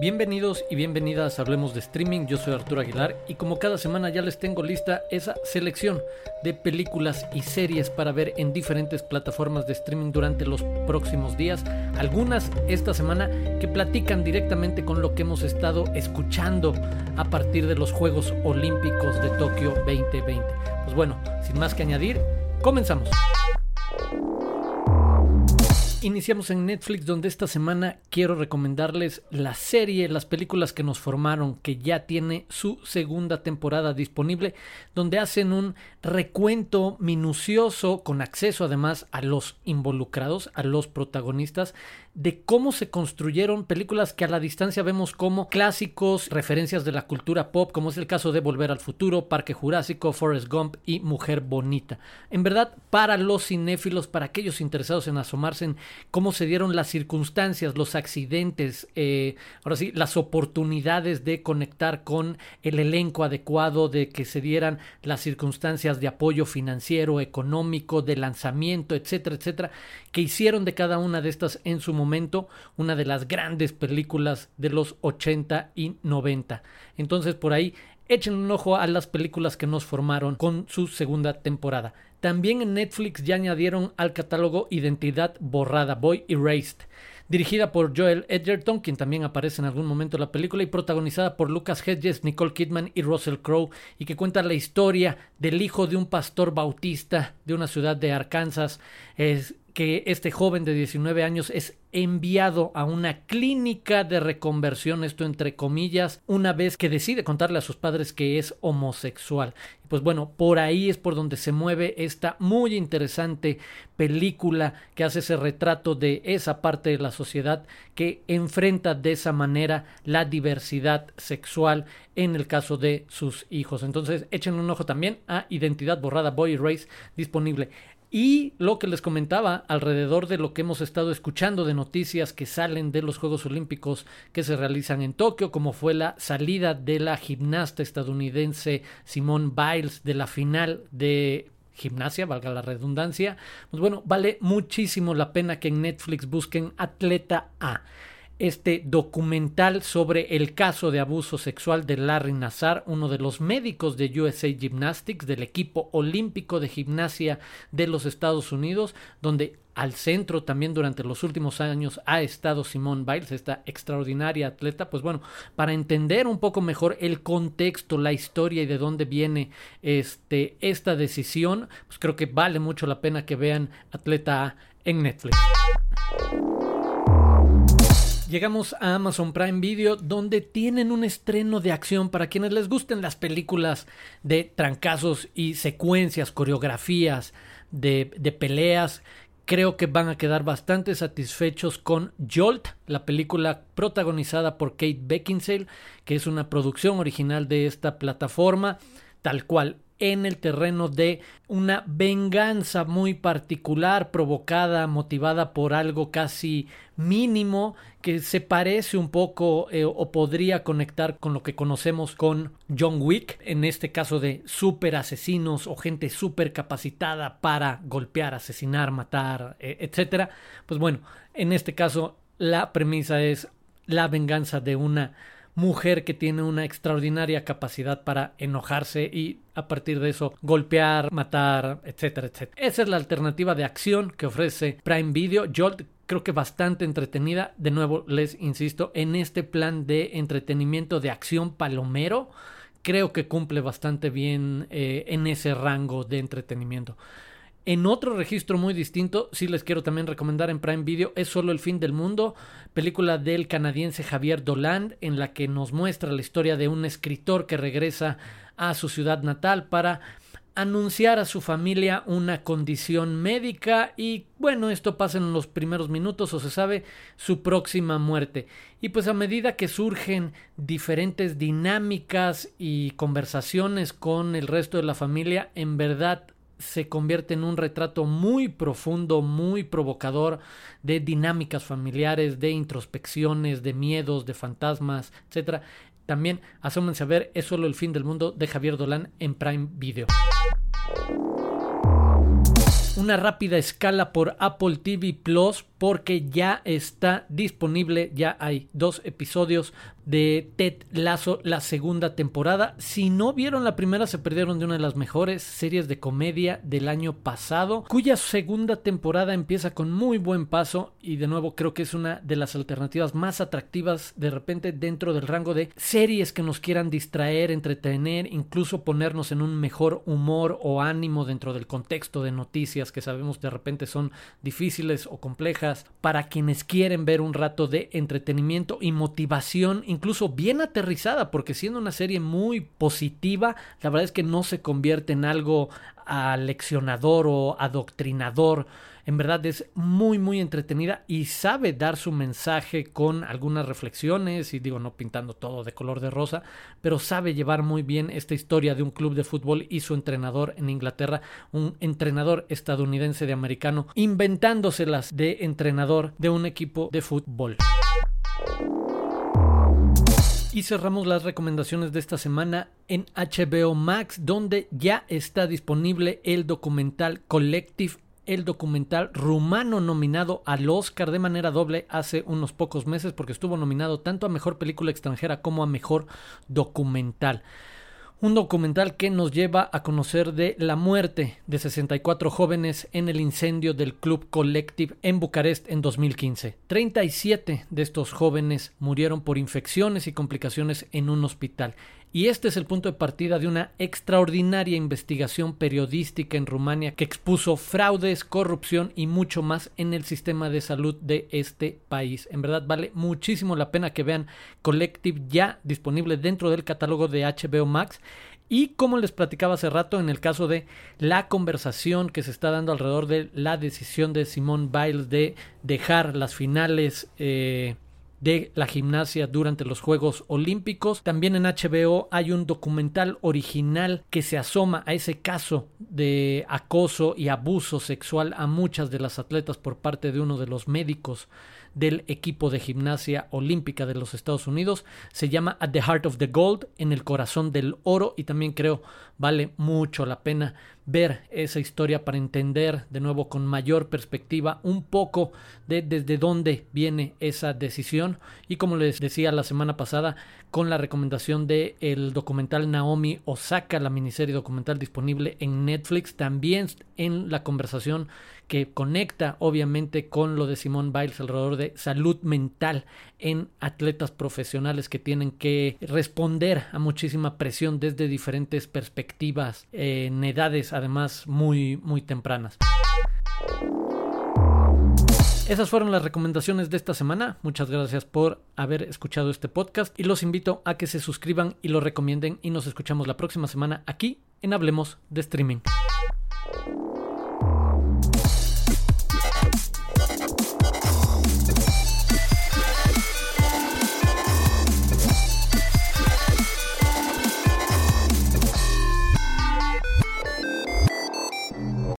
Bienvenidos y bienvenidas a Hablemos de Streaming, yo soy Arturo Aguilar y como cada semana ya les tengo lista esa selección de películas y series para ver en diferentes plataformas de streaming durante los próximos días. Algunas esta semana que platican directamente con lo que hemos estado escuchando a partir de los Juegos Olímpicos de Tokio 2020. Pues bueno, sin más que añadir, comenzamos. Iniciamos en Netflix donde esta semana quiero recomendarles la serie, las películas que nos formaron, que ya tiene su segunda temporada disponible, donde hacen un recuento minucioso con acceso además a los involucrados, a los protagonistas, de cómo se construyeron películas que a la distancia vemos como clásicos, referencias de la cultura pop, como es el caso de Volver al Futuro, Parque Jurásico, Forrest Gump y Mujer Bonita. En verdad, para los cinéfilos, para aquellos interesados en asomarse en cómo se dieron las circunstancias, los accidentes, eh, ahora sí, las oportunidades de conectar con el elenco adecuado, de que se dieran las circunstancias de apoyo financiero, económico, de lanzamiento, etcétera, etcétera, que hicieron de cada una de estas en su momento una de las grandes películas de los 80 y 90. Entonces por ahí echen un ojo a las películas que nos formaron con su segunda temporada. También en Netflix ya añadieron al catálogo Identidad Borrada, Boy Erased, dirigida por Joel Edgerton, quien también aparece en algún momento en la película, y protagonizada por Lucas Hedges, Nicole Kidman y Russell Crowe, y que cuenta la historia del hijo de un pastor bautista de una ciudad de Arkansas. Es, que este joven de 19 años es enviado a una clínica de reconversión, esto entre comillas, una vez que decide contarle a sus padres que es homosexual. Pues bueno, por ahí es por donde se mueve esta muy interesante película que hace ese retrato de esa parte de la sociedad que enfrenta de esa manera la diversidad sexual en el caso de sus hijos. Entonces, echen un ojo también a Identidad Borrada Boy Race disponible y lo que les comentaba alrededor de lo que hemos estado escuchando de noticias que salen de los Juegos Olímpicos que se realizan en Tokio, como fue la salida de la gimnasta estadounidense Simone Biles de la final de gimnasia, valga la redundancia, pues bueno, vale muchísimo la pena que en Netflix busquen Atleta A este documental sobre el caso de abuso sexual de Larry Nassar, uno de los médicos de USA Gymnastics, del equipo olímpico de gimnasia de los Estados Unidos, donde al centro también durante los últimos años ha estado Simone Biles, esta extraordinaria atleta, pues bueno, para entender un poco mejor el contexto, la historia y de dónde viene este, esta decisión, pues creo que vale mucho la pena que vean Atleta A en Netflix. Llegamos a Amazon Prime Video donde tienen un estreno de acción para quienes les gusten las películas de trancazos y secuencias, coreografías de, de peleas. Creo que van a quedar bastante satisfechos con Jolt, la película protagonizada por Kate Beckinsale, que es una producción original de esta plataforma, tal cual en el terreno de una venganza muy particular, provocada, motivada por algo casi mínimo que se parece un poco eh, o podría conectar con lo que conocemos con John Wick, en este caso de super asesinos o gente súper capacitada para golpear, asesinar, matar, eh, etcétera. Pues bueno, en este caso la premisa es la venganza de una mujer que tiene una extraordinaria capacidad para enojarse y a partir de eso golpear, matar, etcétera, etcétera. Esa es la alternativa de acción que ofrece Prime Video. Jolt creo que bastante entretenida. De nuevo, les insisto, en este plan de entretenimiento de acción palomero, creo que cumple bastante bien eh, en ese rango de entretenimiento. En otro registro muy distinto, sí les quiero también recomendar en Prime Video, es Solo el fin del mundo, película del canadiense Javier Doland, en la que nos muestra la historia de un escritor que regresa a su ciudad natal para anunciar a su familia una condición médica y bueno, esto pasa en los primeros minutos o se sabe su próxima muerte. Y pues a medida que surgen diferentes dinámicas y conversaciones con el resto de la familia, en verdad se convierte en un retrato muy profundo, muy provocador de dinámicas familiares, de introspecciones, de miedos, de fantasmas, etc. También asómense a ver Es solo el fin del mundo de Javier Dolan en Prime Video. Una rápida escala por Apple TV Plus porque ya está disponible, ya hay dos episodios de Ted Lazo, la segunda temporada. Si no vieron la primera, se perdieron de una de las mejores series de comedia del año pasado, cuya segunda temporada empieza con muy buen paso y de nuevo creo que es una de las alternativas más atractivas de repente dentro del rango de series que nos quieran distraer, entretener, incluso ponernos en un mejor humor o ánimo dentro del contexto de noticias que sabemos de repente son difíciles o complejas para quienes quieren ver un rato de entretenimiento y motivación incluso bien aterrizada, porque siendo una serie muy positiva, la verdad es que no se convierte en algo aleccionador o adoctrinador. En verdad es muy muy entretenida y sabe dar su mensaje con algunas reflexiones y digo no pintando todo de color de rosa, pero sabe llevar muy bien esta historia de un club de fútbol y su entrenador en Inglaterra, un entrenador estadounidense de americano, inventándoselas de entrenador de un equipo de fútbol. Y cerramos las recomendaciones de esta semana en HBO Max, donde ya está disponible el documental Collective, el documental rumano nominado al Oscar de manera doble hace unos pocos meses, porque estuvo nominado tanto a Mejor Película Extranjera como a Mejor Documental un documental que nos lleva a conocer de la muerte de 64 jóvenes en el incendio del Club Collective en Bucarest en 2015. 37 de estos jóvenes murieron por infecciones y complicaciones en un hospital y este es el punto de partida de una extraordinaria investigación periodística en Rumania que expuso fraudes, corrupción y mucho más en el sistema de salud de este país. En verdad vale muchísimo la pena que vean Collective ya disponible dentro del catálogo de HBO Max. Y como les platicaba hace rato, en el caso de la conversación que se está dando alrededor de la decisión de Simone Biles de dejar las finales eh, de la gimnasia durante los Juegos Olímpicos. También en HBO hay un documental original que se asoma a ese caso de acoso y abuso sexual a muchas de las atletas por parte de uno de los médicos del equipo de gimnasia olímpica de los Estados Unidos. Se llama At the Heart of the Gold, en el corazón del oro, y también creo vale mucho la pena ver esa historia para entender de nuevo con mayor perspectiva un poco de desde dónde viene esa decisión. Y como les decía la semana pasada con la recomendación de el documental Naomi Osaka la miniserie documental disponible en Netflix también en la conversación que conecta obviamente con lo de Simone Biles alrededor de salud mental en atletas profesionales que tienen que responder a muchísima presión desde diferentes perspectivas en edades además muy muy tempranas. Esas fueron las recomendaciones de esta semana. Muchas gracias por haber escuchado este podcast y los invito a que se suscriban y lo recomienden y nos escuchamos la próxima semana aquí en Hablemos de Streaming.